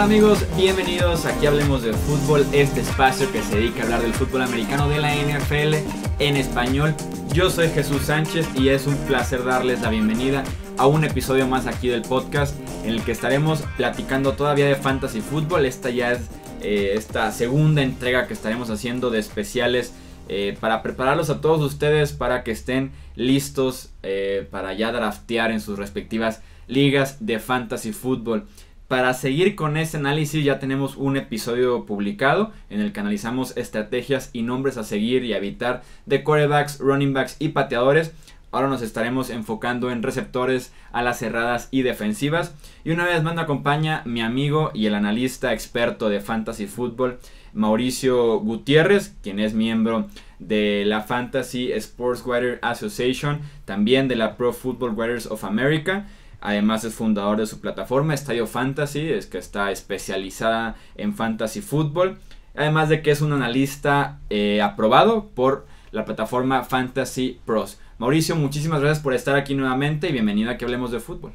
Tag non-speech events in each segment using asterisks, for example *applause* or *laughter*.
amigos? Bienvenidos, aquí hablemos de fútbol, este espacio que se dedica a hablar del fútbol americano de la NFL en español. Yo soy Jesús Sánchez y es un placer darles la bienvenida a un episodio más aquí del podcast en el que estaremos platicando todavía de fantasy fútbol. Esta ya es eh, esta segunda entrega que estaremos haciendo de especiales eh, para prepararlos a todos ustedes para que estén listos eh, para ya draftear en sus respectivas ligas de fantasy fútbol. Para seguir con este análisis ya tenemos un episodio publicado en el que analizamos estrategias y nombres a seguir y evitar de quarterbacks, running backs y pateadores. Ahora nos estaremos enfocando en receptores, alas cerradas y defensivas. Y una vez más me acompaña mi amigo y el analista experto de fantasy fútbol, Mauricio Gutiérrez, quien es miembro de la Fantasy Sports Writer Association, también de la Pro Football Writers of America. Además es fundador de su plataforma Estadio Fantasy, es que está especializada en fantasy fútbol. Además de que es un analista eh, aprobado por la plataforma Fantasy Pros. Mauricio, muchísimas gracias por estar aquí nuevamente y bienvenido a que hablemos de fútbol.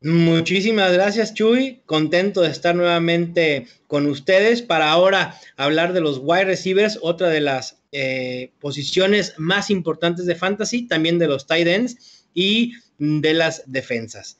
Muchísimas gracias, Chuy. Contento de estar nuevamente con ustedes para ahora hablar de los wide receivers, otra de las eh, posiciones más importantes de fantasy, también de los tight ends y de las defensas.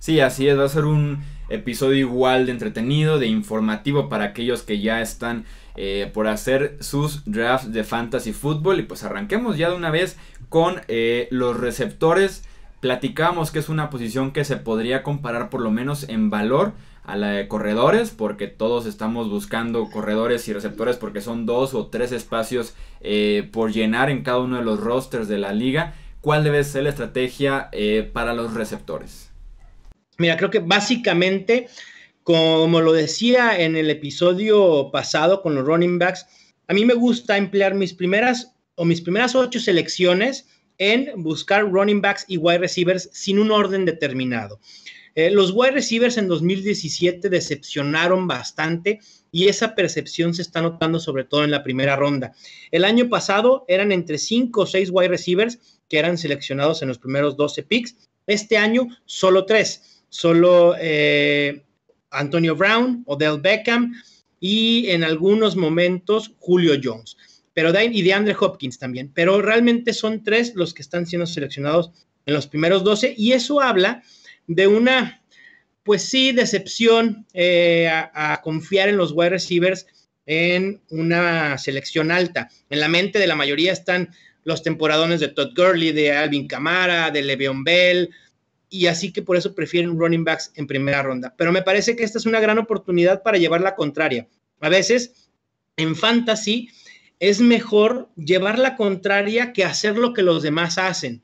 Sí, así es, va a ser un episodio igual de entretenido, de informativo para aquellos que ya están eh, por hacer sus drafts de fantasy fútbol. Y pues arranquemos ya de una vez con eh, los receptores. Platicamos que es una posición que se podría comparar por lo menos en valor a la de corredores, porque todos estamos buscando corredores y receptores porque son dos o tres espacios eh, por llenar en cada uno de los rosters de la liga cuál debe ser la estrategia eh, para los receptores. Mira, creo que básicamente, como lo decía en el episodio pasado con los running backs, a mí me gusta emplear mis primeras o mis primeras ocho selecciones en buscar running backs y wide receivers sin un orden determinado. Eh, los wide receivers en 2017 decepcionaron bastante y esa percepción se está notando sobre todo en la primera ronda. El año pasado eran entre 5 o 6 wide receivers que eran seleccionados en los primeros 12 picks. Este año solo 3, solo eh, Antonio Brown, Odell Beckham y en algunos momentos Julio Jones. Pero de, y de Andre Hopkins también. Pero realmente son tres los que están siendo seleccionados en los primeros 12 y eso habla de una, pues sí, decepción eh, a, confiar en los wide receivers en una selección alta. En la mente de la mayoría están los temporadones de Todd Gurley, de Alvin Kamara, de Le'Veon Bell, y así que por eso prefieren running backs en primera ronda. Pero me parece que esta es una gran oportunidad para llevar la contraria. A veces, en fantasy, es mejor llevar la contraria que hacer lo que los demás hacen.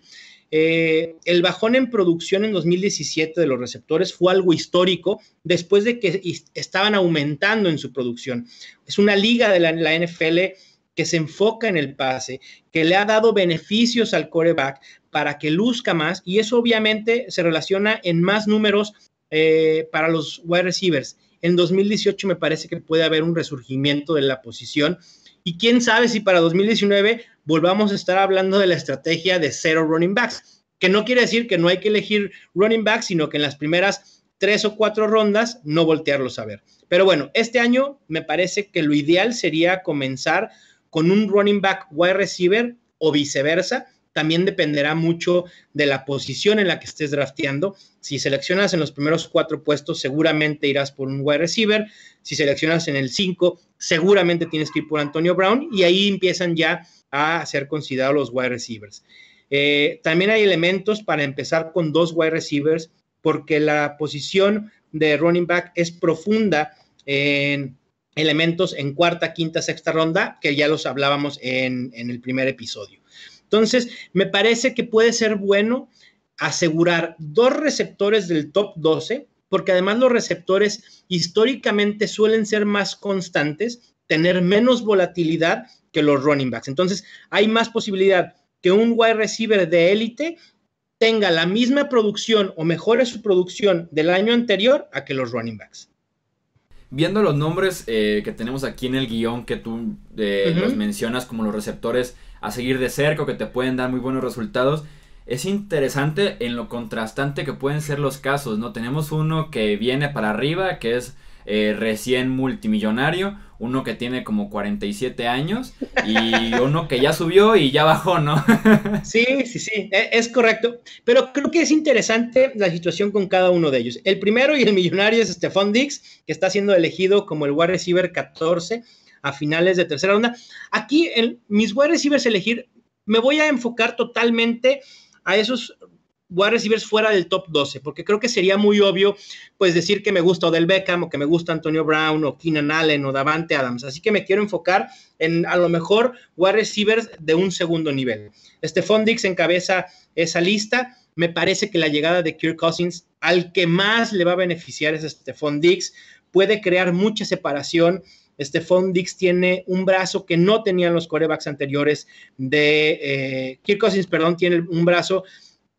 Eh, el bajón en producción en 2017 de los receptores fue algo histórico después de que estaban aumentando en su producción. Es una liga de la, NFL que se enfoca en el pase, que le ha dado beneficios al coreback para que luzca más y eso obviamente se relaciona en más números eh, para los wide receivers. En 2018 me parece que puede haber un resurgimiento de la posición y quién sabe si para 2019 volvamos a estar hablando de la estrategia de cero running backs, que no quiere decir que no hay que elegir running backs, sino que en las primeras tres o cuatro rondas no voltearlos a ver. Pero bueno, este año me parece que lo ideal sería comenzar con un running back wide receiver o viceversa. También dependerá mucho de la posición en la que estés drafteando. Si seleccionas en los primeros cuatro puestos, seguramente irás por un wide receiver. Si seleccionas en el 5, seguramente tienes que ir por Antonio Brown y ahí empiezan ya a ser considerados los wide receivers. Eh, también hay elementos para empezar con dos wide receivers porque la posición de running back es profunda en elementos en cuarta, quinta, sexta ronda, que ya los hablábamos en el primer episodio. Entonces, me parece que puede ser bueno asegurar dos receptores del top 12 porque además los receptores históricamente suelen ser más constantes, tener menos volatilidad que los running backs. Entonces, hay más posibilidad que un wide receiver de élite tenga la misma producción o mejore su producción del año anterior a que los running backs. Viendo los nombres eh, que tenemos aquí en el guion que tú eh, los mencionas como los receptores a seguir de cerca o que te pueden dar muy buenos resultados, es interesante en lo contrastante que pueden ser los casos, ¿no? Tenemos uno que viene para arriba, que es eh, recién multimillonario, uno que tiene como 47 años y *laughs* uno que ya subió y ya bajó, ¿no? *laughs* sí, sí, sí, e, es correcto. Pero creo que es interesante la situación con cada uno de ellos. El primero y el millonario es Stephon Dix, que está siendo elegido como el wide receiver 14 a finales de tercera ronda. Aquí, en mis wide receivers elegir, me voy a enfocar totalmente a esos wide receivers fuera del top 12, porque creo que sería muy obvio, pues decir que me gusta Odell Beckham o que me gusta Antonio Brown o Keenan Allen o Davante Adams. Así que me quiero enfocar en a lo mejor wide receivers de un segundo nivel. Stephon Dix encabeza esa lista. Me parece que la llegada de Kirk Cousins al que más le va a beneficiar es Stephon Dix. Puede crear mucha separación. Stephon Dix tiene un brazo que no tenían los corebacks anteriores de eh, Kirk Cousins, perdón, tiene un brazo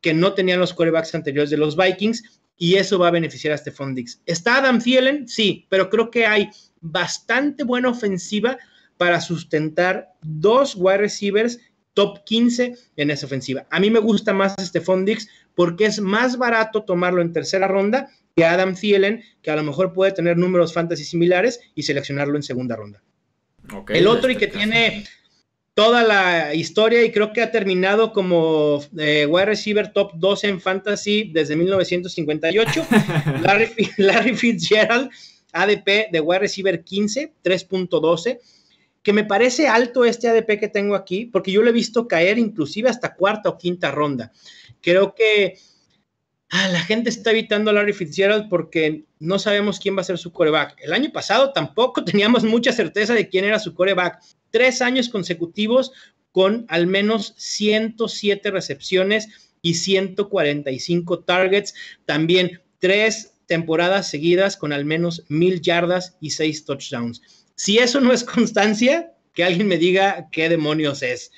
que no tenían los quarterbacks anteriores de los Vikings y eso va a beneficiar a Stephon Dix. ¿Está Adam Thielen? Sí, pero creo que hay bastante buena ofensiva para sustentar dos wide receivers top 15 en esa ofensiva. A mí me gusta más Stephon Dix porque es más barato tomarlo en tercera ronda que Adam Thielen, que a lo mejor puede tener números fantasy similares y seleccionarlo en segunda ronda. el otro y que tiene toda la historia y creo que ha terminado como eh, wide receiver top 12 en fantasy desde 1958. *laughs* Larry, Larry, Fitzgerald, ADP de wide receiver 15, 3.12, que me parece alto este ADP que tengo aquí, porque yo lo he visto caer inclusive hasta cuarta o quinta ronda. Creo que ah, la gente está evitando a Larry Fitzgerald porque no sabemos quién va a ser su coreback. El año pasado tampoco *laughs* teníamos mucha certeza de quién era su coreback tres años consecutivos con al menos 107 recepciones y 145 targets. También tres temporadas seguidas con al menos mil yardas y seis touchdowns. Si eso no es constancia, que alguien me diga qué demonios es.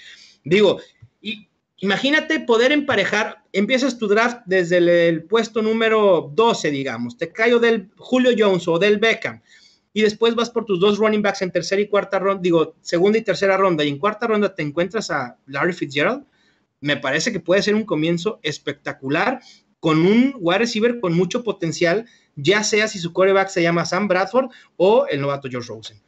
Digo, y imagínate poder emparejar, empiezas tu draft desde el, puesto número 12, digamos, te cayó del Julio Jones o del Beckham, y después vas por tus dos running backs en tercera y cuarta ronda, digo, segunda y tercera ronda, y en cuarta ronda te encuentras a Larry Fitzgerald, me parece que puede ser un comienzo espectacular con un wide receiver con mucho potencial, ya sea si su quarterback se llama Sam Bradford o el novato George Rosen.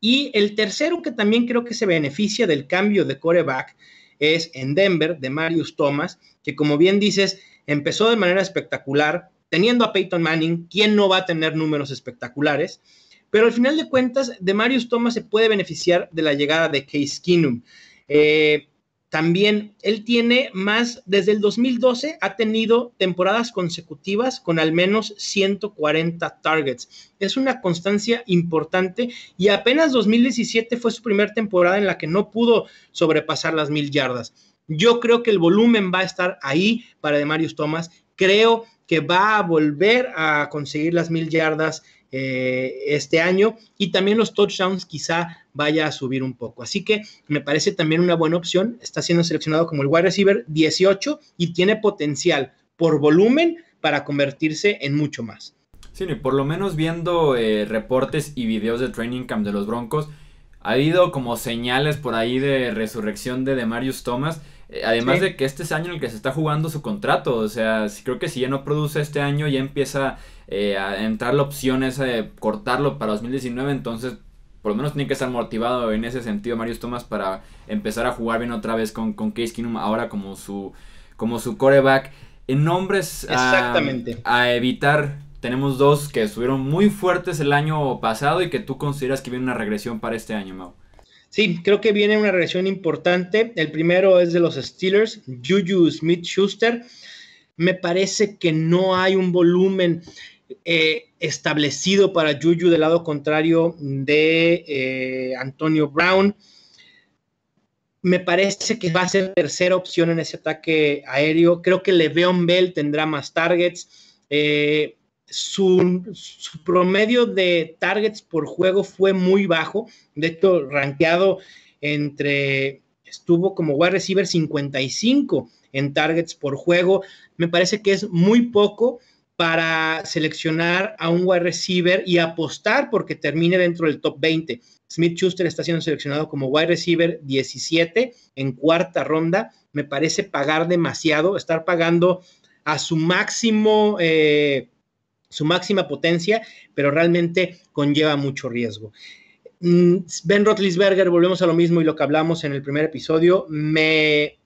Y el tercero que también creo que se beneficia del cambio de quarterback es en Denver, de Marius Thomas, que como bien dices, empezó de manera espectacular, teniendo a Peyton Manning, ¿quién no va a tener números espectaculares? Pero al final de cuentas, de Marius Thomas se puede beneficiar de la llegada de Case Keenum. Eh, también él tiene más, desde el 2012 ha tenido temporadas consecutivas con al menos 140 targets. Es una constancia importante y apenas 2017 fue su primera temporada en la que no pudo sobrepasar las mil yardas. Yo creo que el volumen va a estar ahí para de Marius Thomas. Creo que va a volver a conseguir las mil yardas eh, este año y también los touchdowns quizá vaya a subir un poco. Así que me parece también una buena opción. Está siendo seleccionado como el wide receiver 18 y tiene potencial por volumen para convertirse en mucho más. Sí, y por lo menos viendo eh, reportes y videos de Training Camp de los Broncos, ha habido como señales por ahí de resurrección de Demarius Thomas eh, además de que este es año en el que se está jugando su contrato, o sea, creo que si ya no produce este año, ya empieza eh, a entrar la opción esa de cortarlo para 2019, entonces por lo menos tiene que estar motivado en ese sentido Marius Thomas para empezar a jugar bien otra vez con, con Case Keenum ahora como su, como su coreback. En nombres. A, evitar, tenemos dos que estuvieron muy fuertes el año pasado y que tú consideras que viene una regresión para este año, Mau. Sí, creo que viene una regresión importante. El primero es de los Steelers, Juju Smith Schuster. Me parece que no hay un volumen eh, establecido para Juju del lado contrario de eh, Antonio Brown. Me parece que va a ser tercera opción en ese ataque aéreo. Creo que Le'Veon Bell tendrá más targets. Eh, su, promedio de targets por juego fue muy bajo. De hecho, rankeado entre, estuvo como wide receiver 55 en targets por juego. Me parece que es muy poco para seleccionar a un wide receiver y apostar porque termine dentro del top 20. Smith Schuster está siendo seleccionado como wide receiver 17 en cuarta ronda. Me parece pagar demasiado, estar pagando a su máximo eh, su máxima potencia, pero realmente conlleva mucho riesgo. Mm, ben Roethlisberger, volvemos a lo mismo y lo que hablamos en el primer episodio, me,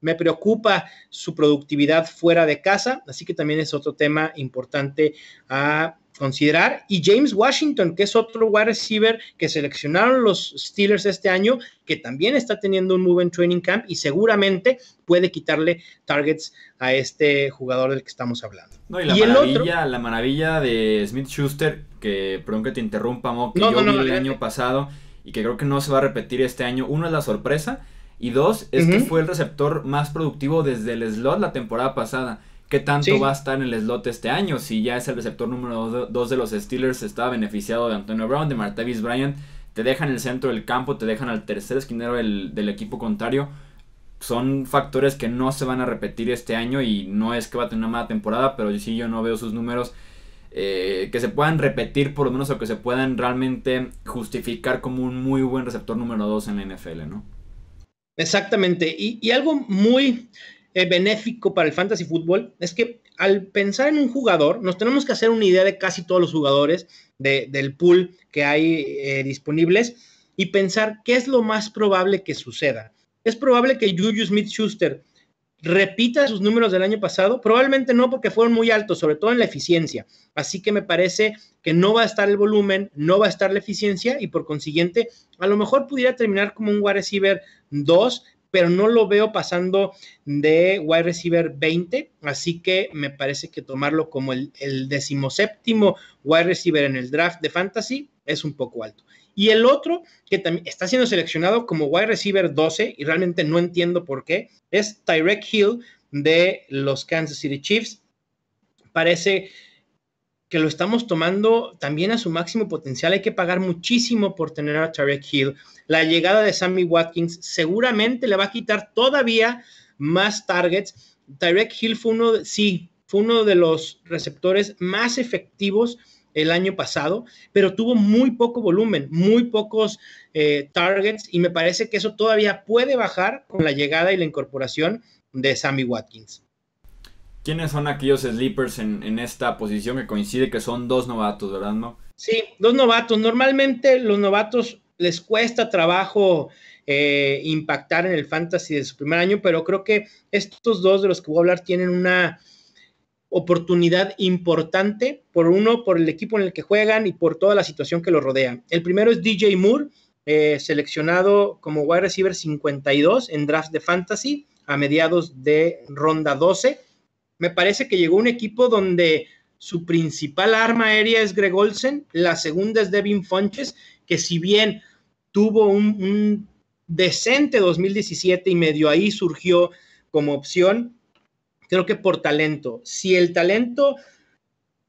me preocupa su productividad fuera de casa, así que también es otro tema importante a considerar. Y James Washington, que es otro wide receiver que seleccionaron los Steelers este año, que también está teniendo un muy buen training camp y seguramente puede quitarle targets a este jugador del que estamos hablando. No, y la, maravilla, la maravilla de Smith Schuster, que perdón que te interrumpa, Mo, que yo vi el año pasado y que creo que no se va a repetir este año. Uno es la sorpresa y dos es que fue el receptor más productivo desde el slot la temporada pasada. ¿Qué tanto va a estar en el slot este año? Si ya es el receptor número 2 de los Steelers, está beneficiado de Antonio Brown, de Martavis Bryant, te dejan el centro del campo, te dejan al tercer esquinero del, equipo contrario. Son factores que no se van a repetir este año y no es que va a tener una mala temporada, pero sí yo no veo sus números eh, que se puedan repetir por lo menos o que se puedan realmente justificar como un muy buen receptor número 2 en la NFL, ¿no? Exactamente. y algo muy eh, benéfico para el fantasy fútbol es que al pensar en un jugador, nos tenemos que hacer una idea de casi todos los jugadores del pool que hay eh, disponibles y pensar qué es lo más probable que suceda. Es probable que Juju Smith Schuster repita sus números del año pasado? Probablemente no, porque fueron muy altos, sobre todo en la eficiencia. Así que me parece que no va a estar el volumen, no va a estar la eficiencia y por consiguiente, a lo mejor pudiera terminar como un wide receiver 2, pero no lo veo pasando de wide receiver 20, así que me parece que tomarlo como el, el decimoséptimo wide receiver en el draft de fantasy es un poco alto. Y el otro que también está siendo seleccionado como wide receiver 12 y realmente no entiendo por qué, es Tyrek Hill de los Kansas City Chiefs. Parece que lo estamos tomando también a su máximo potencial. Hay que pagar muchísimo por tener a Tarek Hill. La llegada de Sammy Watkins seguramente le va a quitar todavía más targets. Tarek Hill fue uno, sí, fue uno de los receptores más efectivos el año pasado, pero tuvo muy poco volumen, muy pocos eh, targets y me parece que eso todavía puede bajar con la llegada y la incorporación de Sammy Watkins. ¿Quiénes son aquellos sleepers en, esta posición que coincide que son dos novatos, verdad, no? Sí, dos novatos. Normalmente los novatos les cuesta trabajo eh, impactar en el fantasy de su primer año, pero creo que estos dos de los que voy a hablar tienen una oportunidad importante, por uno, por el equipo en el que juegan y por toda la situación que lo rodea. El primero es DJ Moore, eh, seleccionado como wide receiver 52 en draft de fantasy a mediados de ronda 12 me parece que llegó un equipo donde su principal arma aérea es Greg Olsen, la segunda es Devin Funches, que si bien tuvo un, decente 2017 y medio ahí surgió como opción, creo que por talento. Si el talento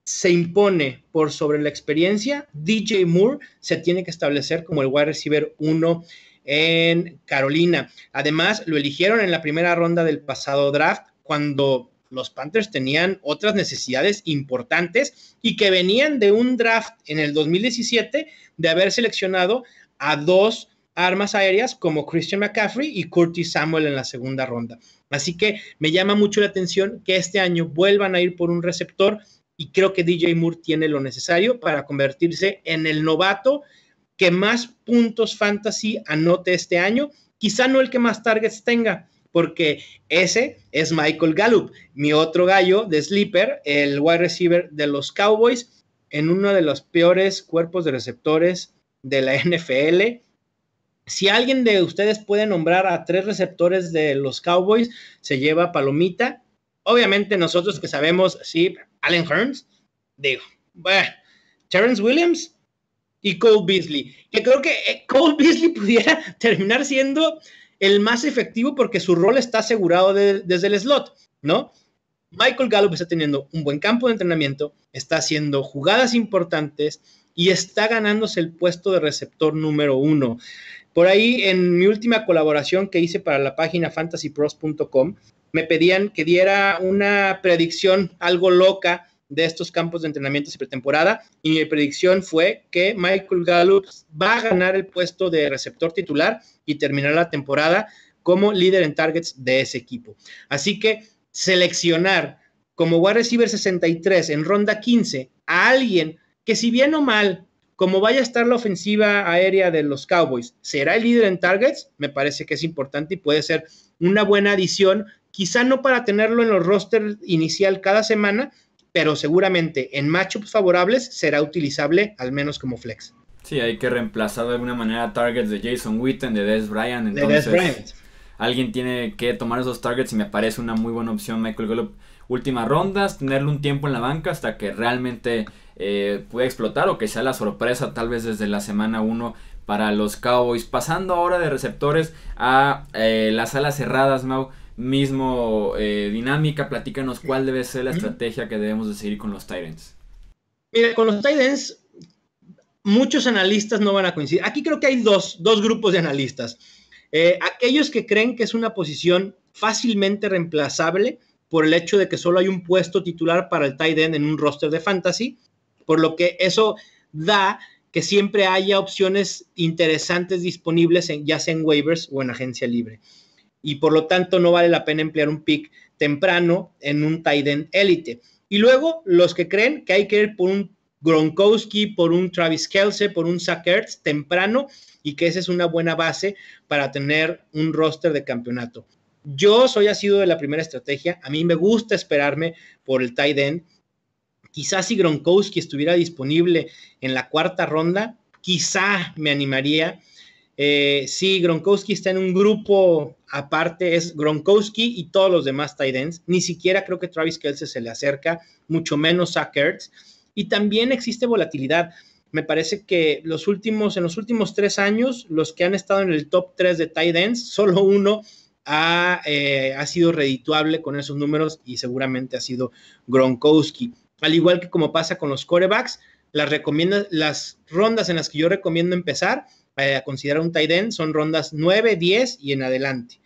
se impone por sobre la experiencia, DJ Moore se tiene que establecer como el wide receiver 1 en Carolina. Además, lo eligieron en la primera ronda del pasado draft cuando los Panthers tenían otras necesidades importantes y que venían de un draft en el 2017 de haber seleccionado a dos armas aéreas como Christian McCaffrey y Curtis Samuel en la segunda ronda. Así que me llama mucho la atención que este año vuelvan a ir por un receptor y creo que DJ Moore tiene lo necesario para convertirse en el novato que más puntos fantasy anote este año, quizá no el que más targets tenga, porque ese es Michael Gallup, mi otro gallo de sleeper, el wide receiver de los Cowboys, en uno de los peores cuerpos de receptores de la *laughs* NFL. Si alguien de ustedes puede nombrar a tres receptores de los Cowboys, se lleva palomita. Obviamente nosotros que sabemos, sí, Allen Hearns, digo, bueno, Terrence Williams y Cole Beasley, que creo que eh, Cole Beasley pudiera *laughs* terminar siendo el más efectivo porque su rol está asegurado desde el slot, ¿no? Michael Gallup está teniendo un buen campo de entrenamiento, está haciendo jugadas importantes y está ganándose el puesto de receptor número uno. Por ahí, en mi última colaboración que hice para la página fantasypros.com, me pedían que diera una predicción algo loca de estos campos de entrenamiento y pretemporada y mi predicción fue que Michael Gallup va a ganar el puesto de receptor titular y terminar la temporada como líder en targets de ese equipo. Así que seleccionar como wide receiver 63 en ronda 15 a alguien que si bien o mal, como vaya a estar la ofensiva aérea de los Cowboys, será el líder en targets, me parece que es importante y puede ser una buena adición, quizá no para tenerlo en los rosters inicial cada semana, pero seguramente en matchups favorables será utilizable al menos como flex. Sí, hay que reemplazar de alguna manera targets de Jason Witten, de Des Bryant, entonces alguien tiene que tomar esos targets y me parece una muy buena opción Michael Gallup. Últimas rondas, tenerle un tiempo en la banca hasta que realmente eh, pueda explotar o que sea la sorpresa tal vez desde la semana 1 para los Cowboys. Pasando ahora de receptores a eh, las alas cerradas, Mau. Mismo eh, dinámica, platícanos cuál debe ser la estrategia que debemos de seguir con los Titans. Mira, con los Titans, muchos analistas no van a coincidir. Aquí creo que hay dos, dos grupos de analistas. Eh, aquellos que creen que es una posición fácilmente reemplazable por el hecho de que solo hay un puesto titular para el tight end en un roster de fantasy, por lo que eso da que siempre haya opciones interesantes disponibles en, ya sea en waivers o en agencia libre. Y por lo tanto no vale la pena emplear un pick temprano en un tight end élite. Y luego los que creen que hay que ir por un Gronkowski, por un Travis Kelce, por un Zach temprano y que esa es una buena base para tener un roster de campeonato. Yo soy sido de la primera estrategia. A mí me gusta esperarme por el tight end. Quizás si Gronkowski estuviera disponible en la cuarta ronda, quizá me animaría. Eh, si Gronkowski está en un grupo aparte, es Gronkowski y todos los demás tight ends. Ni siquiera creo que Travis Kelce se le acerca, mucho menos Zach Y también existe volatilidad me parece que los últimos, en los últimos tres años, los que han estado en el top 3 de tight ends, *laughs* solo uno ha, eh, ha sido redituable con esos números y seguramente ha sido Gronkowski. Al igual que como pasa con los corebacks, las, las rondas en las que yo recomiendo empezar eh, a considerar un tight end son rondas 9, 10 y en adelante.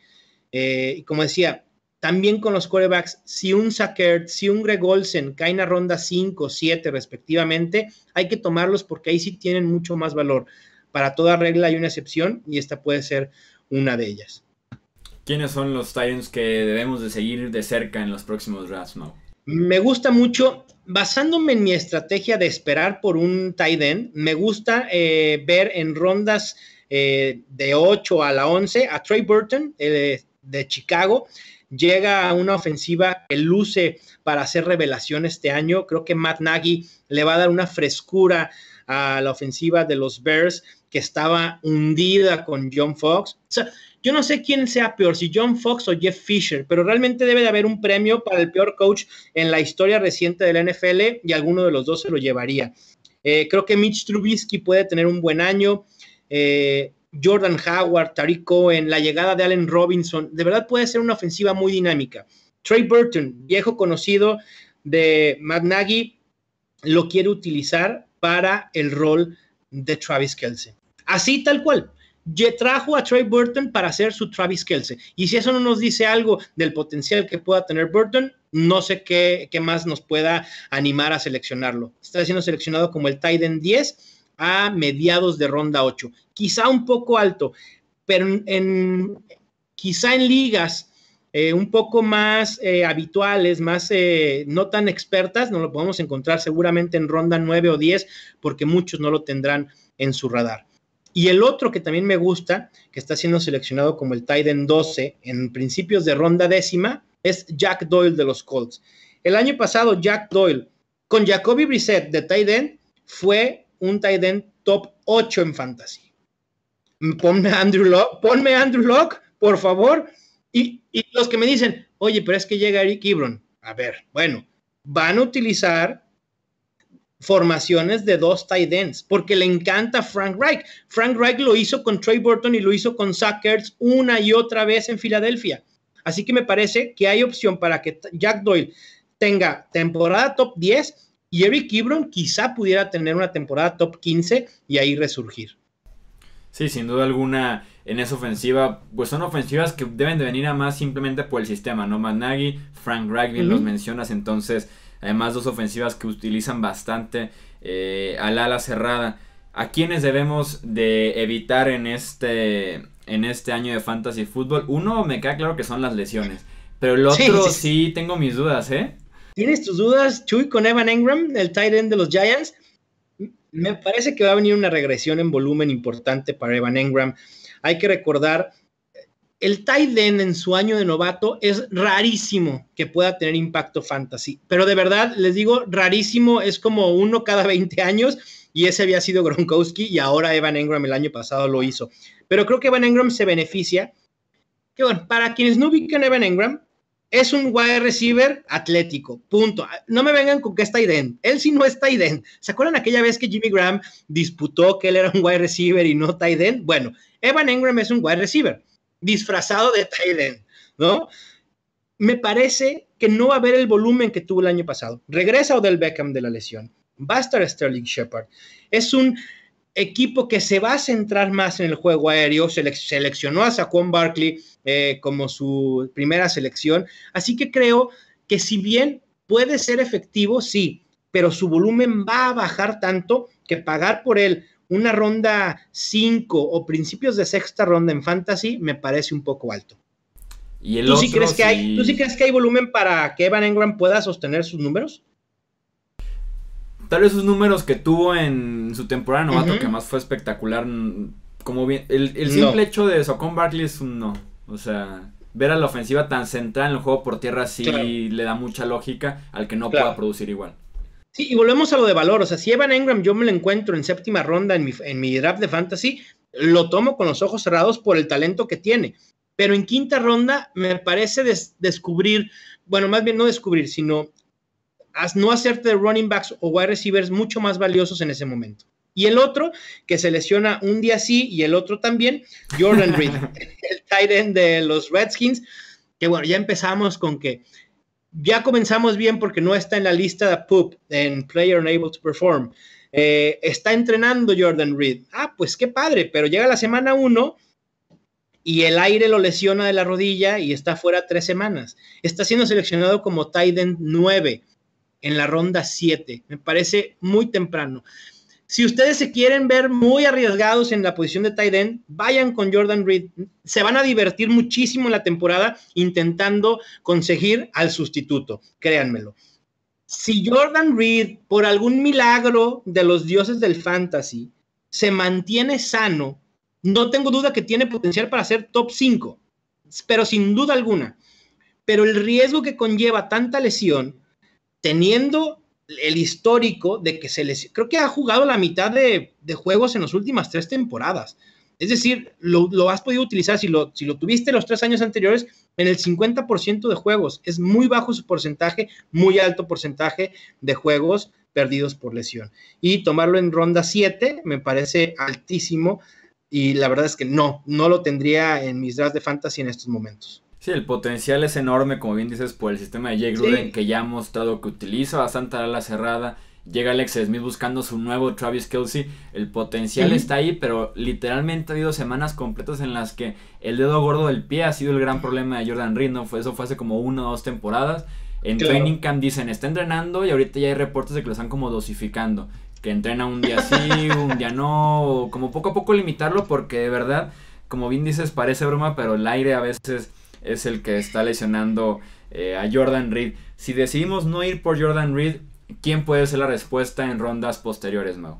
Eh, y como decía, también con los corebacks, si un Sackert, si un Greg Olsen caen a ronda 5, 7 respectivamente, hay que tomarlos porque ahí sí tienen mucho más valor. Para toda regla hay una excepción y esta puede ser una de ellas. ¿Quiénes son los Titans que debemos de seguir de cerca en los próximos drafts, Me gusta mucho, basándome en mi estrategia de esperar por un tight end, me gusta eh, ver en rondas eh, de 8 a la 11 a Trey Burton eh, de Chicago llega a una ofensiva que luce para hacer revelación este año. Creo que Matt Nagy le va a dar una frescura a la ofensiva de los Bears que estaba hundida con John Fox. O sea, yo no sé quién sea peor, si John Fox o Jeff Fisher, pero realmente debe de haber un premio para el peor coach en la historia reciente de la NFL y alguno de los dos se lo llevaría. Eh, creo que Mitch Trubisky puede tener un buen año. Eh, Jordan Howard, Tariq Cohen, la llegada de Allen Robinson, de verdad puede ser una ofensiva muy dinámica. Trey Burton, viejo conocido de Matt Nagy, lo quiere utilizar para el rol de Travis Kelce. Así tal cual. Ya trajo a Trey Burton para hacer su Travis Kelce. Y si eso no nos dice algo del potencial que pueda tener Burton, no sé qué, qué más nos pueda animar a seleccionarlo. Está siendo seleccionado como el Titan 10 a mediados de ronda 8. Quizá un poco alto, pero en, quizá en ligas eh, un poco más eh, habituales, más eh, no tan expertas, nos lo podemos encontrar seguramente en ronda 9 o 10, porque muchos no lo tendrán en su radar. Y el otro que también me gusta, que está siendo seleccionado como el Titan 12 en principios de ronda décima, es Jack Doyle de los Colts. El año pasado, Jack Doyle con Jacoby Brissett de Titan fue un tight end top 8 en fantasy. Ponme Andrew Locke, ponme Andrew Locke, por favor. Y, los que me dicen, oye, pero es que llega Eric Ebron. A ver, bueno, van a utilizar formaciones de dos tight ends, porque le encanta Frank Reich. Frank Reich lo hizo con Trey Burton y lo hizo con Sackers una y otra vez en Filadelfia. Así que me parece que hay opción para que Jack Doyle tenga temporada top 10 y Eric Ebron quizá pudiera tener una temporada top 15 y ahí resurgir. Sí, sin duda alguna en esa ofensiva, pues son ofensivas que deben de venir a más simplemente por el sistema, ¿no? Managi, Frank Reich, los mencionas, entonces, además dos ofensivas que utilizan bastante eh, al ala cerrada. ¿A quiénes debemos de evitar en este, en este año de Fantasy Football? Uno me queda claro que son las lesiones, pero el otro sí tengo mis dudas, ¿eh? ¿Tienes tus dudas, Chuy, con Evan Engram, el tight end de los Giants? Me parece que va a venir una regresión en volumen importante para Evan Engram. Hay que recordar, el tight end en su año de novato es rarísimo que pueda tener impacto fantasy, pero de verdad les digo, rarísimo, es como uno cada 20 años y ese había sido Gronkowski y ahora Evan Engram el año pasado lo hizo. Pero creo que Evan Engram se beneficia. Que bueno, para quienes no ubican Evan Engram, es un wide receiver atlético, punto. No me vengan con que es tight Él sí no es tight ¿Se acuerdan aquella vez que Jimmy Graham disputó que él era un wide receiver y no tight Bueno, Evan Engram es un wide receiver disfrazado de tight ¿no? Me parece que no va a haber el volumen que tuvo el año pasado. Regresa Odell Beckham de la lesión. Va a estar Sterling Shepard. Es un equipo que se va a centrar más en el juego aéreo. seleccionó a Saquon Barkley eh, como su primera selección. Así que creo que si bien puede ser efectivo, sí, pero su volumen va a bajar tanto que pagar por él una ronda 5 o principios de sexta ronda en fantasy me parece un poco alto. ¿Y el ¿Tú, sí crees que hay, ¿Tú sí crees que hay volumen para que Evan Engram pueda sostener sus números? Tal vez sus números que tuvo en su temporada novato, que más fue espectacular. Como bien, el, simple hecho de Socon Barkley es un no. O sea, ver a la ofensiva tan central en el juego por tierra sí le da mucha lógica al que no pueda producir igual. Sí, y volvemos a lo de valor. O sea, si Evan Engram yo me lo encuentro en séptima ronda en mi, en mi draft de fantasy, lo tomo con los ojos cerrados por el talento que tiene. Pero en quinta ronda me parece descubrir, bueno, más bien no descubrir, sino no hacerte de running backs o wide receivers mucho más valiosos en ese momento. Y el otro, que se lesiona un día sí y el otro también, Jordan Reed, *laughs* el tight end de los Redskins, que bueno, ya empezamos con que ya comenzamos bien porque no está en la lista de PUP, en Player Unable to Perform. Eh, está entrenando Jordan Reed. Ah, pues qué padre, pero llega la semana uno y el aire lo lesiona de la rodilla y está fuera tres semanas. Está siendo seleccionado como tight end 9 en la ronda 7. Me parece muy temprano. Si ustedes se quieren ver muy arriesgados en la posición de tight end, vayan con Jordan Reed. Se van a divertir muchísimo en la temporada intentando conseguir al sustituto, créanmelo. Si Jordan Reed, por algún milagro de los dioses del fantasy, se mantiene sano, no tengo duda que tiene potencial para ser top 5, pero sin duda alguna. Pero el riesgo que conlleva tanta lesión teniendo el histórico de que se les... Creo que ha jugado la mitad de, juegos en las últimas tres temporadas. Es decir, lo, has podido utilizar, si lo, si lo tuviste los tres años anteriores, en el 50% de juegos. Es muy bajo su porcentaje, muy alto porcentaje de juegos perdidos por lesión. Y tomarlo en ronda 7 me parece altísimo y la verdad es que no, no lo tendría en mis drafts de fantasy en estos momentos. Sí, el potencial es enorme, como bien dices, por el sistema de Jake Gruden, que ya ha mostrado que utiliza bastante a la cerrada. Llega Alex Smith buscando su nuevo Travis Kelsey. El potencial está ahí, pero literalmente ha habido semanas completas en las que el dedo gordo del pie ha sido el gran problema de Jordan Reed. ¿no? Fue, eso fue hace como una o dos temporadas. En Training Camp dicen, está entrenando y ahorita ya hay reportes de que lo están como dosificando. Que entrena un día sí, *laughs* un día no. Como poco a poco limitarlo porque de verdad, como bien dices, parece broma, pero el aire a veces es el que está lesionando eh, a Jordan Reed. Si decidimos no ir por Jordan Reed, ¿quién puede ser la respuesta en rondas posteriores, Mau?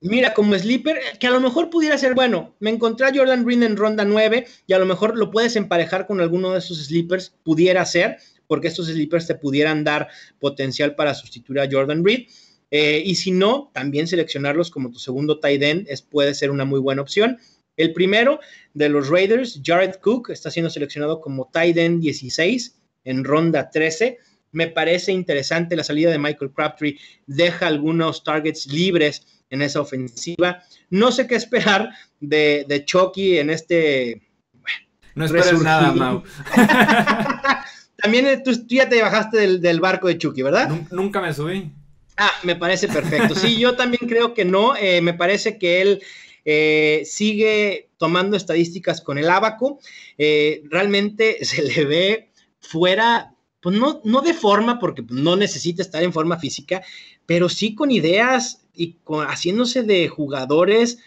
Mira, como sleeper, que a lo mejor pudiera ser, bueno, me encontré a Jordan Reed en ronda 9 y a lo mejor lo puedes emparejar con alguno de esos sleepers, pudiera ser, porque estos sleepers te pudieran dar potencial para sustituir a Jordan Reed. Eh, y si no, también seleccionarlos como tu segundo tight end es, puede ser una muy buena opción. El primero de los Raiders, Jared Cook, está siendo seleccionado como tight end 16 en ronda 13. Me parece interesante la salida de Michael Crabtree, deja algunos targets libres en esa ofensiva. No sé qué esperar de, de Chucky en este. no esperes nada, Mau. *laughs* También eh, tú, ya te bajaste del, barco de Chucky, ¿verdad? Nunca me subí. Ah, me parece perfecto. Sí, yo también creo que no. Eh, me parece que él eh, sigue tomando estadísticas con el abaco, eh, realmente *laughs* se le ve fuera, pues no, no de forma, porque no necesita estar en forma física, pero sí con ideas y haciéndose de jugadores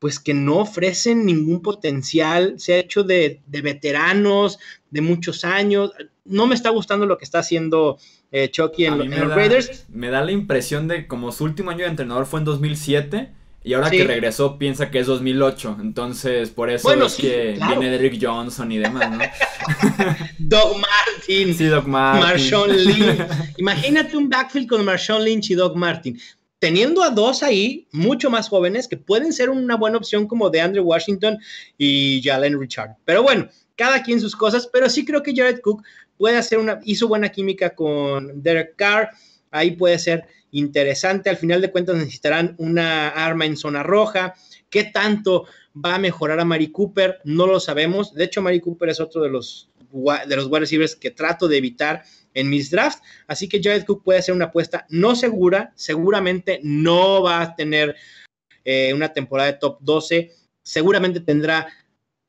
pues que no ofrecen ningún potencial, se ha hecho de, de veteranos, de muchos años, no me está gustando lo que está haciendo eh, Chucky en, los Raiders. Me da la impresión de como su último año de entrenador fue en 2007 y ahora que regresó piensa que es 2008. Entonces, por eso es que viene Derrick Johnson y demás, ¿no? *laughs* Doug Martin. Sí, Doug Martin. Marshawn Lynch. *laughs* Imagínate un backfield con Marshawn Lynch y Doug Martin. Teniendo a dos ahí, mucho más jóvenes, que pueden ser una buena opción como de Andrew Washington y Jalen Richard. Pero bueno, cada quien sus cosas, pero sí creo que Jared Cook puede hacer una, hizo buena química con Derek Carr, ahí puede ser interesante. Al final de cuentas necesitarán una arma en zona roja. ¿Qué tanto va a mejorar a Mari Cooper? No lo sabemos. De hecho, Mari Cooper es otro de los, de los que trato de evitar en mis drafts. Así que Jared Cook puede ser una apuesta no segura. Seguramente no va a tener eh, una temporada de top 12. Seguramente tendrá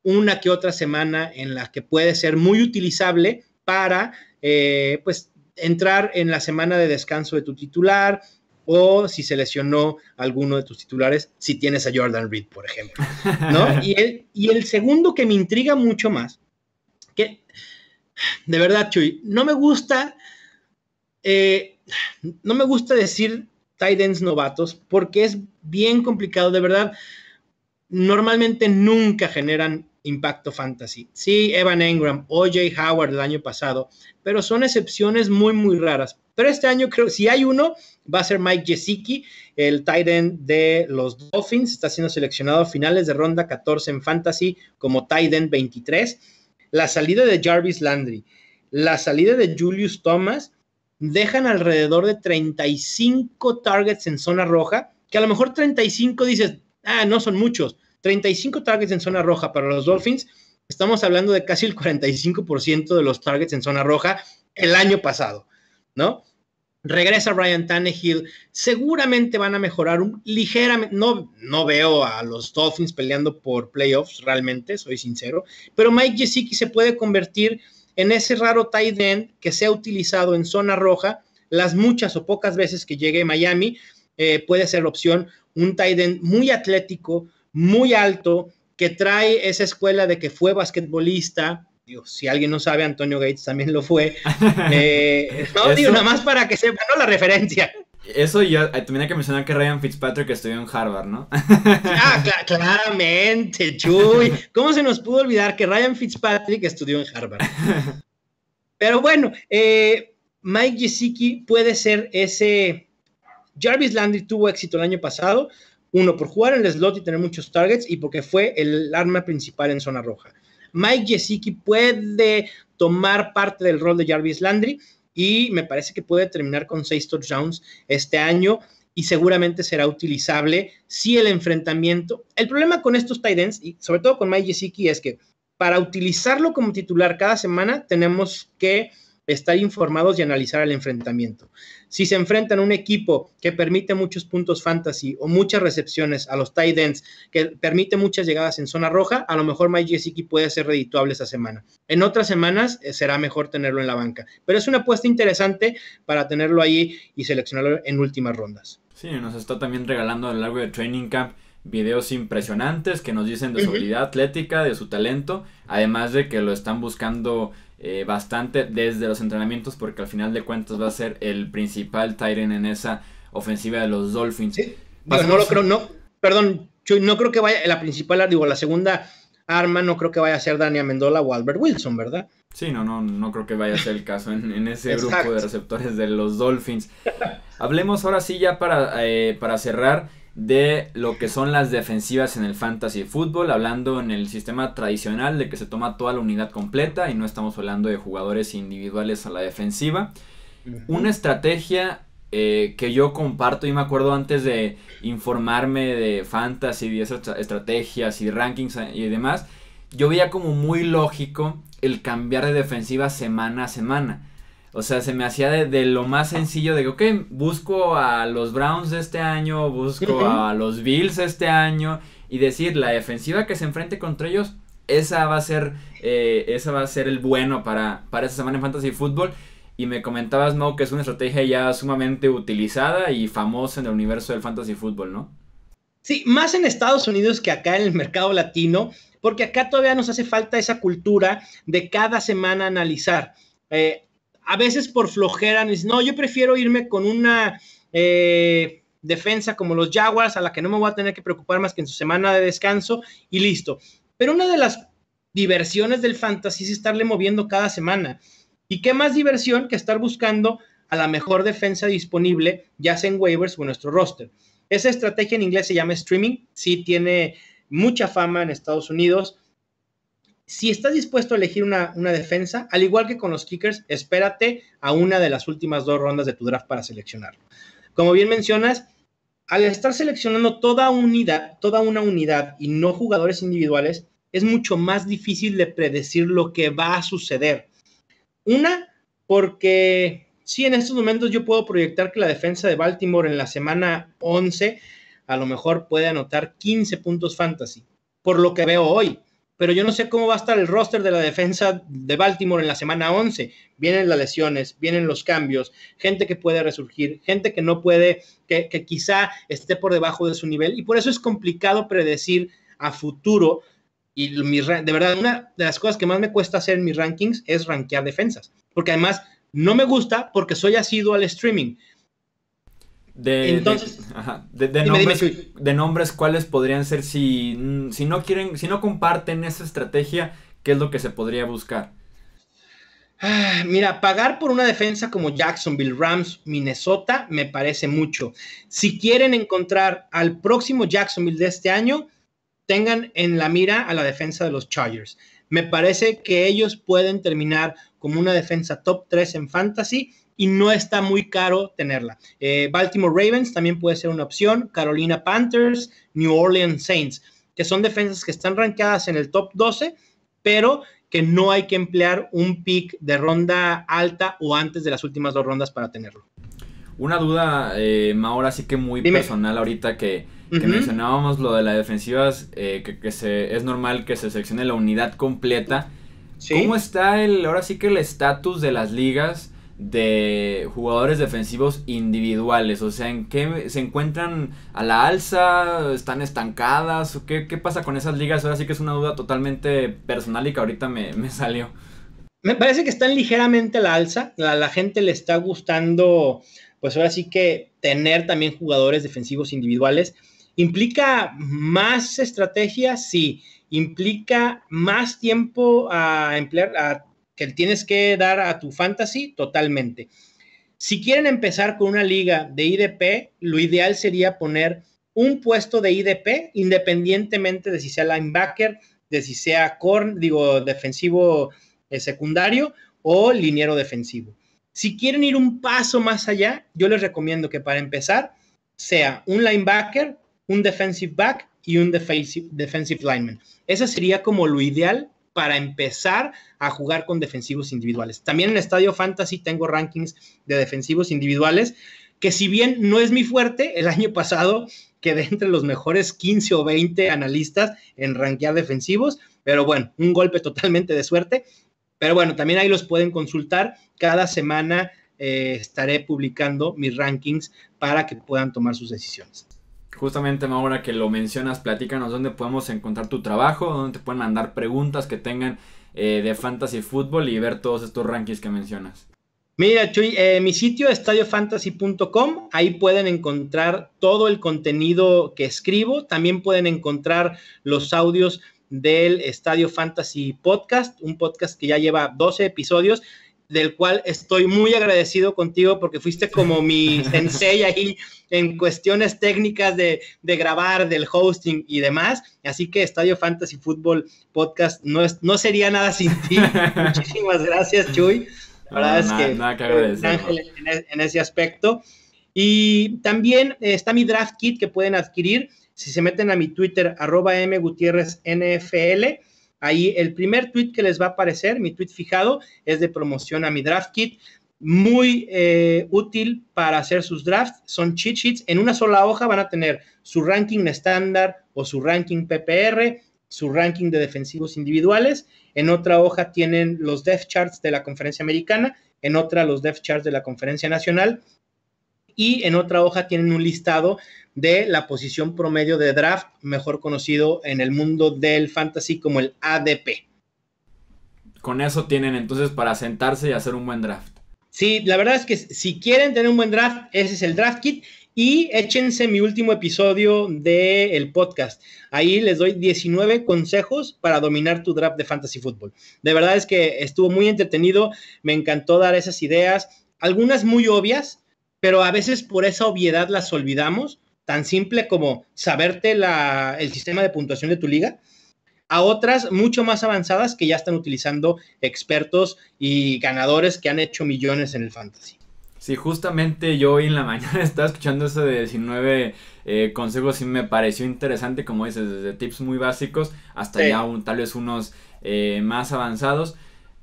una que otra semana en la que puede ser muy utilizable para eh, pues entrar en la semana de descanso de tu titular o si se lesionó alguno de tus titulares, si tienes a Jordan Reed, por ejemplo. ¿no? *laughs* y, el, y el segundo que me intriga mucho más, que de verdad, Chuy, no me gusta, eh, no me gusta decir tight ends novatos porque es bien complicado, de verdad. Normalmente nunca generan impacto fantasy. Sí, Evan Engram, OJ Howard el año pasado, pero son excepciones muy, muy raras. Pero este año creo, si hay uno, va a ser Mike Gesicki, el tight end de los Dolphins, está siendo seleccionado a finales de ronda 14 en fantasy como tight end 23. La salida de Jarvis Landry, la salida de Julius Thomas, dejan alrededor de 35 targets en zona roja, que a lo mejor 35 dices, ah, no son muchos, 35 targets en zona roja para los Dolphins. Estamos hablando de casi el 45% de los targets en zona roja el año pasado, ¿no? Regresa Ryan Tannehill, seguramente van a mejorar ligeramente, no, no veo a los Dolphins peleando por playoffs realmente, soy sincero, pero Mike Gesicki se puede convertir en ese raro tight end que se ha utilizado en zona roja las muchas o pocas veces que llegue Miami, eh, puede ser opción, un tight end muy atlético, muy alto, que trae esa escuela de que fue basquetbolista. si alguien no sabe, Antonio Gates también lo fue. *laughs* Eh, no, digo, nada más para que sepan la referencia. Eso yo también hay que mencionar que Ryan Fitzpatrick estudió en Harvard, ¿no? ah, *laughs* claramente, Chuy. ¿Cómo se nos pudo olvidar que Ryan Fitzpatrick estudió en Harvard? Pero bueno, eh, Mike Gesicki puede ser ese. Jarvis Landry tuvo éxito el año pasado, uno, por jugar en el slot y tener muchos targets y porque fue el arma principal en zona roja. Mike Gesicki puede tomar parte del rol de Jarvis Landry y me parece que puede terminar con seis touchdowns este año y seguramente será utilizable si el enfrentamiento. El problema con estos tight ends y sobre todo con Mike Gesicki es que para utilizarlo como titular cada semana tenemos que estar informados y analizar el enfrentamiento. Si se enfrentan a un equipo que permite muchos puntos fantasy o muchas recepciones a los tight ends, que permite muchas llegadas en zona roja, a lo mejor Mike Gesicki puede ser redituable esa semana. En otras semanas eh, será mejor tenerlo en la banca, pero es una apuesta interesante para tenerlo ahí y seleccionarlo en últimas rondas. Sí, nos está también regalando a lo largo de Training Camp videos impresionantes que nos dicen de su habilidad atlética, de su talento, además de que lo están buscando eh, bastante desde los entrenamientos porque al final de cuentas va a ser el principal Tyren en esa ofensiva de los Dolphins. Sí, no lo creo, no, perdón, no creo que vaya, la principal, digo, la segunda arma no creo que vaya a ser Daniel Mendola o Albert Wilson, ¿verdad? Sí, no, no, no creo que vaya a ser el caso en, ese grupo de receptores de los Dolphins. Hablemos ahora sí ya para, eh, para cerrar de lo que son las defensivas en el fantasy fútbol, hablando en el sistema tradicional de que se toma toda la unidad completa y no estamos hablando de jugadores individuales a la defensiva. Una estrategia eh, que yo comparto y me acuerdo antes de informarme de fantasy, de esas estrategias y rankings y demás, yo veía como muy lógico el cambiar de defensiva semana a semana. O sea, se me hacía de, lo más sencillo de que, ok, busco a los Browns de este año, busco a los Bills este año y decir, la defensiva que se enfrente contra ellos, esa va a ser, eh, esa va a ser el bueno para, para esa semana en Fantasy Football. Y me comentabas, no, que es una estrategia ya sumamente utilizada y famosa en el universo del Fantasy Football, ¿no? Sí, más en Estados Unidos que acá en el mercado latino, porque acá todavía nos hace falta esa cultura de cada semana analizar eh, a veces por flojera, no, yo prefiero irme con una eh, defensa como los Jaguars, a la que no me voy a tener que preocupar más que en su semana de descanso y listo. Pero una de las diversiones del fantasy es estarle moviendo cada semana. ¿Y qué más diversión que estar buscando a la mejor defensa disponible, ya sea en waivers o en nuestro roster? Esa estrategia en inglés se llama streaming, sí tiene mucha fama en Estados Unidos. Si estás dispuesto a elegir una, una, defensa, al igual que con los kickers, espérate a una de las últimas dos rondas de tu draft para seleccionarlo. Como bien mencionas, al estar seleccionando toda unidad, toda una unidad y no jugadores individuales, es mucho más difícil de predecir lo que va a suceder. Una, porque sí, en estos momentos yo puedo proyectar que la defensa de Baltimore en la semana 11 a lo mejor puede anotar 15 puntos fantasy, por lo que veo hoy. Pero yo no sé cómo va a estar el roster de la defensa de Baltimore en la semana 11. Vienen las lesiones, vienen los cambios, gente que puede resurgir, gente que no puede, que, quizá esté por debajo de su nivel. Y por eso es complicado predecir a futuro y de verdad, una de las cosas que más me cuesta hacer en mis rankings es rankear defensas. Porque además no me gusta porque soy asiduo al streaming. De, Entonces, de, nombres, ¿cuáles podrían ser si, si no quieren, si no comparten esa estrategia, qué es lo que se podría buscar? Ah, mira, pagar por una defensa como Jacksonville, Rams, Minnesota me parece mucho. Si quieren encontrar al próximo Jacksonville de este año, tengan en la mira a la defensa de los Chargers. Me parece que ellos pueden terminar como una defensa top 3 en fantasy y no está muy caro tenerla. Eh, Baltimore Ravens también puede ser una opción, Carolina Panthers, New Orleans Saints, que son defensas que están rankeadas en el top 12, pero que no hay que emplear un pick de ronda alta o antes de las últimas dos rondas para tenerlo. Una duda, eh, Maura, sí que muy personal ahorita que que mencionábamos lo de las defensivas, eh, que, se, es normal que se seleccione la unidad completa. ¿Cómo está el, ahora sí que el estatus de las ligas de jugadores defensivos individuales? O sea, ¿en qué se encuentran a la alza? ¿Están estancadas? ¿Qué, qué pasa con esas ligas? Ahora sí que es una duda totalmente personal y que ahorita me, *laughs* me salió. Me parece que están ligeramente a la alza. A la gente le está gustando, pues ahora sí que tener también jugadores defensivos individuales. ¿Implica más estrategia? Sí. ¿Implica más tiempo a emplear, que tienes que dar a tu fantasy? Totalmente. Si quieren empezar con una liga de IDP, lo ideal sería poner un puesto de IDP, independientemente de si sea linebacker, de si sea corn, digo, defensivo eh, secundario o liniero defensivo. Si quieren ir un paso más allá, yo les recomiendo que para empezar sea un linebacker un defensive back y un defensive, lineman. Ese sería como lo ideal para empezar a jugar con defensivos individuales. También en Estadio Fantasy tengo rankings de defensivos individuales, que si bien no es mi fuerte, el año *laughs* pasado quedé entre los mejores 15 o 20 analistas en rankear defensivos, pero bueno, un golpe *laughs* totalmente de suerte. Pero bueno, también ahí los pueden consultar. Cada semana eh, estaré publicando mis rankings para que puedan tomar sus decisiones. Justamente ahora que lo mencionas, platícanos dónde podemos encontrar tu trabajo, dónde te pueden mandar preguntas que tengan eh, de fantasy fútbol y ver todos estos rankings que mencionas. Mira, Chuy, eh, mi sitio estadiofantasy.com, ahí pueden encontrar todo el contenido que escribo, también pueden encontrar los audios del Estadio Fantasy Podcast, un podcast que ya lleva 12 episodios del cual estoy muy agradecido contigo porque fuiste como mi *laughs* sensei ahí en cuestiones técnicas de, grabar, del hosting y demás. Así que Estadio Fantasy Football Podcast no, es, no sería nada sin ti. *laughs* Muchísimas gracias, Chuy. La verdad es que, nada que Ángel en, e, en, ese aspecto. Y también está mi draft kit que pueden adquirir si se meten a mi Twitter, arroba M Gutiérrez NFL Ahí el primer tweet que les va a aparecer, mi tweet fijado, es de promoción a mi draft kit. Muy eh, útil para hacer sus drafts. Son cheat sheets. En una sola hoja van a tener su ranking estándar o su ranking PPR, su ranking de defensivos individuales. En otra hoja tienen los depth charts de la conferencia americana. En otra los depth charts de la conferencia nacional y en otra hoja tienen un listado de la posición promedio de draft, mejor conocido en el mundo del fantasy como el ADP. con eso tienen entonces para sentarse y hacer un buen draft. Sí, la verdad es que si quieren tener un buen draft, ese es el draft kit. Y échense mi último episodio del podcast. Ahí les doy 19 consejos para dominar tu draft de fantasy fútbol. De verdad es que estuvo muy entretenido, me encantó dar esas ideas, algunas muy obvias, pero a veces por esa obviedad las olvidamos, tan simple como saberte el sistema de puntuación de tu liga a otras mucho más avanzadas que ya están utilizando expertos y ganadores que han hecho millones en el fantasy. Sí, justamente yo hoy en la *laughs* mañana estaba escuchando eso de 19 eh, consejos y me pareció interesante, como dices, desde tips muy básicos hasta ya un, tal vez unos eh, más avanzados.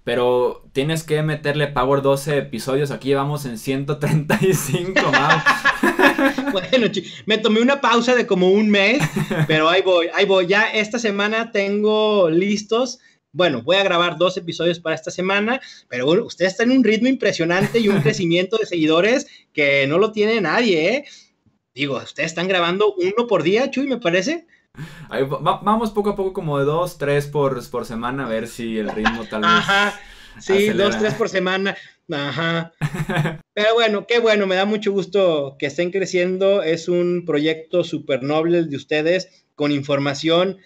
Pero tienes que meterle Power 12 episodios. Aquí vamos en 135, *laughs* bueno, me tomé una pausa de como un mes, *laughs* pero ahí voy, ahí voy. Ya esta semana tengo listos bueno, voy a grabar dos episodios para esta semana, pero bueno, usted está en un ritmo impresionante y un *laughs* crecimiento de seguidores que no lo tiene nadie, ¿eh? Digo, ustedes están grabando uno por día, Chuy, me parece. Vamos poco a poco como de dos, tres por, por semana a ver si el ritmo tal vez... Ajá, sí, dos, tres por semana. Ajá. *laughs* Pero bueno, qué bueno, me da mucho gusto que estén creciendo. Es un proyecto súper noble de ustedes, con información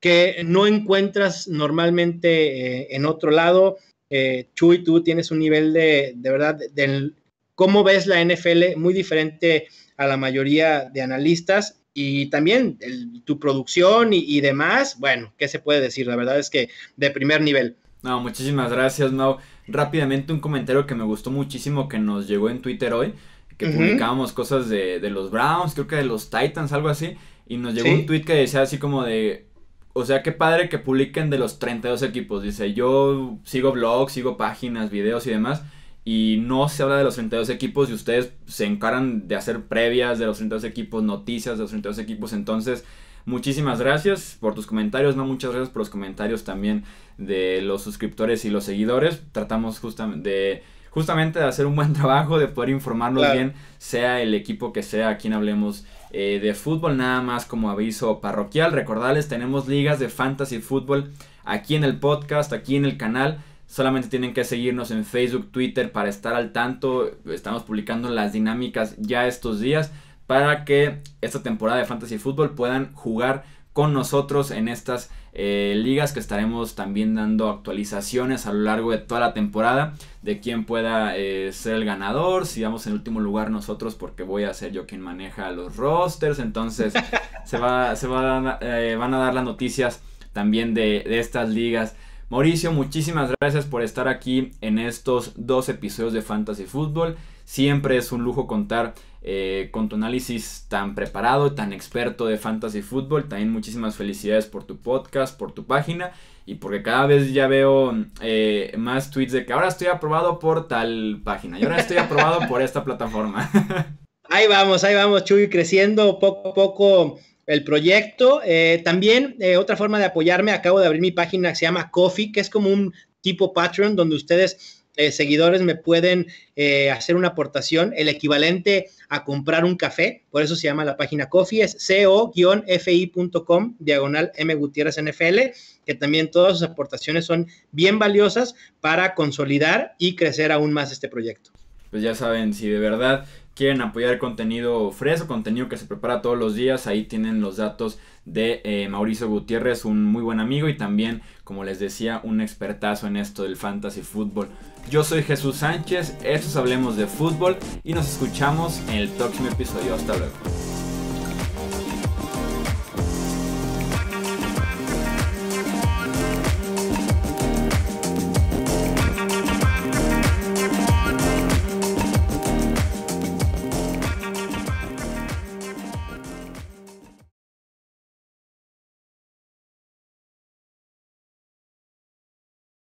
que no encuentras normalmente eh, en otro lado. Eh, Chuy, tú tienes un nivel de, de verdad, del cómo ves la NFL muy diferente a la mayoría de analistas y también tu producción y, demás, bueno, ¿qué se puede decir? La verdad es que de primer nivel. No, muchísimas gracias, no. Rápidamente un comentario que me gustó muchísimo que nos llegó en Twitter hoy, que publicábamos cosas de, los Browns, creo que de los Titans, algo así, y nos llegó un tweet que decía así como de, o sea, qué padre que publiquen de los 32 equipos. Dice, yo sigo blogs, sigo páginas, videos y demás. Y no se habla de los 32 equipos y ustedes se encargan de hacer previas de los 32 equipos, noticias de los 32 equipos. Entonces, muchísimas gracias por tus comentarios. No, muchas gracias por los comentarios también de los suscriptores y los seguidores. Tratamos justamente de justamente de hacer un buen *laughs* trabajo, de poder informarnos bien, sea el equipo que sea, a quien hablemos eh, de fútbol, nada más como aviso parroquial. Recordarles, tenemos ligas de fantasy fútbol aquí en el podcast, aquí en el canal. Solamente tienen que seguirnos en Facebook, Twitter para estar al tanto. Estamos publicando las dinámicas ya estos días para que esta temporada de fantasy fútbol puedan jugar con nosotros en estas eh, ligas que estaremos también dando actualizaciones a lo largo de toda la temporada de quién pueda eh, ser el ganador, si vamos en último lugar nosotros porque voy a ser yo quien maneja los rosters, entonces *laughs* se, va, se va eh, van a dar las noticias también de, de estas ligas. Mauricio, muchísimas gracias por estar aquí en estos dos episodios de Fantasy Football. Siempre es un lujo contar eh, con tu análisis tan preparado, tan experto de fantasy fútbol. También muchísimas felicidades por tu podcast, por tu página y porque cada vez ya veo eh, más tweets de que ahora estoy aprobado por tal página y ahora estoy *laughs* aprobado por esta plataforma. *laughs* ahí vamos, ahí vamos, Chuy, creciendo poco a poco el proyecto. Eh, también otra forma de apoyarme, acabo de abrir mi página que se llama Coffee, que es como un tipo Patreon donde ustedes eh, seguidores me pueden eh, hacer una aportación, el equivalente a comprar un café, por eso se llama la página Coffee, es co-fi.com, diagonal M Gutiérrez NFL, que también todas sus aportaciones son bien valiosas para consolidar y crecer aún más este proyecto. Pues ya saben, si de verdad quieren apoyar contenido fresco, contenido que se prepara todos los días, ahí tienen los datos de eh, Mauricio Gutiérrez, un muy buen amigo y también, como les decía, un expertazo en esto del fantasy fútbol. Yo soy Jesús Sánchez, estos Hablemos de Fútbol y nos escuchamos en el próximo episodio. Hasta luego.